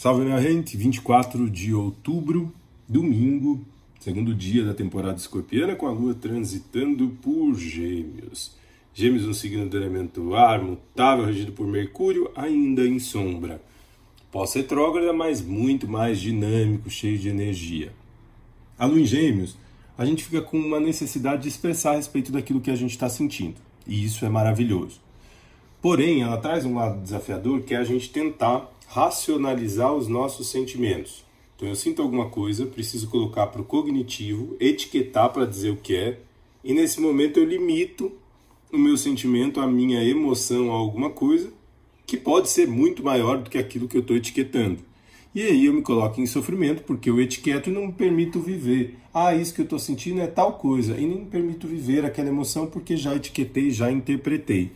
Salve minha gente, 24 de outubro, domingo, segundo dia da temporada escorpiana, com a lua transitando por Gêmeos. Gêmeos, um signo do elemento ar, mutável, regido por Mercúrio, ainda em sombra. Pós-retrógrada, mas muito mais dinâmico, cheio de energia. A lua em Gêmeos, a gente fica com uma necessidade de expressar a respeito daquilo que a gente está sentindo. E isso é maravilhoso. Porém, ela traz um lado desafiador que é a gente tentar racionalizar os nossos sentimentos. Então eu sinto alguma coisa, preciso colocar para o cognitivo, etiquetar para dizer o que é, e nesse momento eu limito o meu sentimento, a minha emoção a alguma coisa que pode ser muito maior do que aquilo que eu estou etiquetando. E aí eu me coloco em sofrimento porque eu etiqueto e não me permito viver. Ah, isso que eu estou sentindo é tal coisa. E nem me permito viver aquela emoção porque já etiquetei, já interpretei.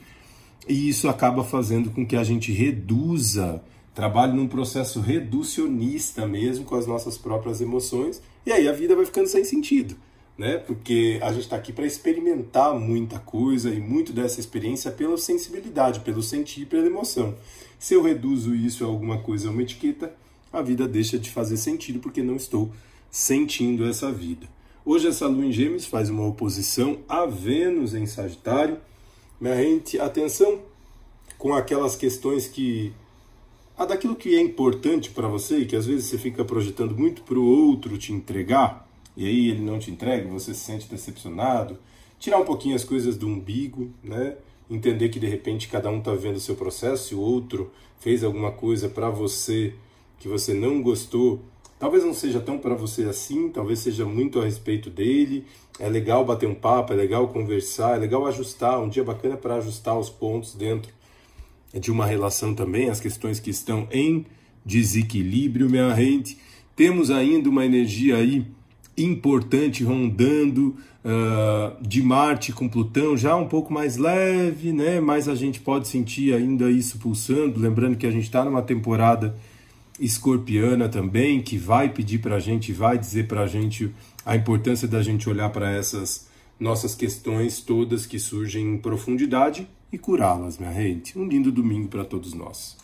E isso acaba fazendo com que a gente reduza trabalho num processo reducionista mesmo com as nossas próprias emoções, e aí a vida vai ficando sem sentido, né? Porque a gente está aqui para experimentar muita coisa e muito dessa experiência pela sensibilidade, pelo sentir, pela emoção. Se eu reduzo isso a alguma coisa, a uma etiqueta, a vida deixa de fazer sentido porque não estou sentindo essa vida. Hoje essa lua em Gêmeos faz uma oposição a Vênus em Sagitário. Minha gente, atenção com aquelas questões que a daquilo que é importante para você e que às vezes você fica projetando muito para o outro te entregar, e aí ele não te entrega, você se sente decepcionado, tirar um pouquinho as coisas do umbigo, né? Entender que de repente cada um está vendo o seu processo, se o outro fez alguma coisa para você que você não gostou, talvez não seja tão para você assim, talvez seja muito a respeito dele. É legal bater um papo, é legal conversar, é legal ajustar, um dia bacana para ajustar os pontos dentro de uma relação também, as questões que estão em desequilíbrio, minha gente. Temos ainda uma energia aí importante rondando uh, de Marte com Plutão, já um pouco mais leve, né? Mas a gente pode sentir ainda isso pulsando. Lembrando que a gente está numa temporada escorpiana também, que vai pedir para a gente, vai dizer para a gente a importância da gente olhar para essas nossas questões todas que surgem em profundidade e curá-las, minha gente. Um lindo domingo para todos nós.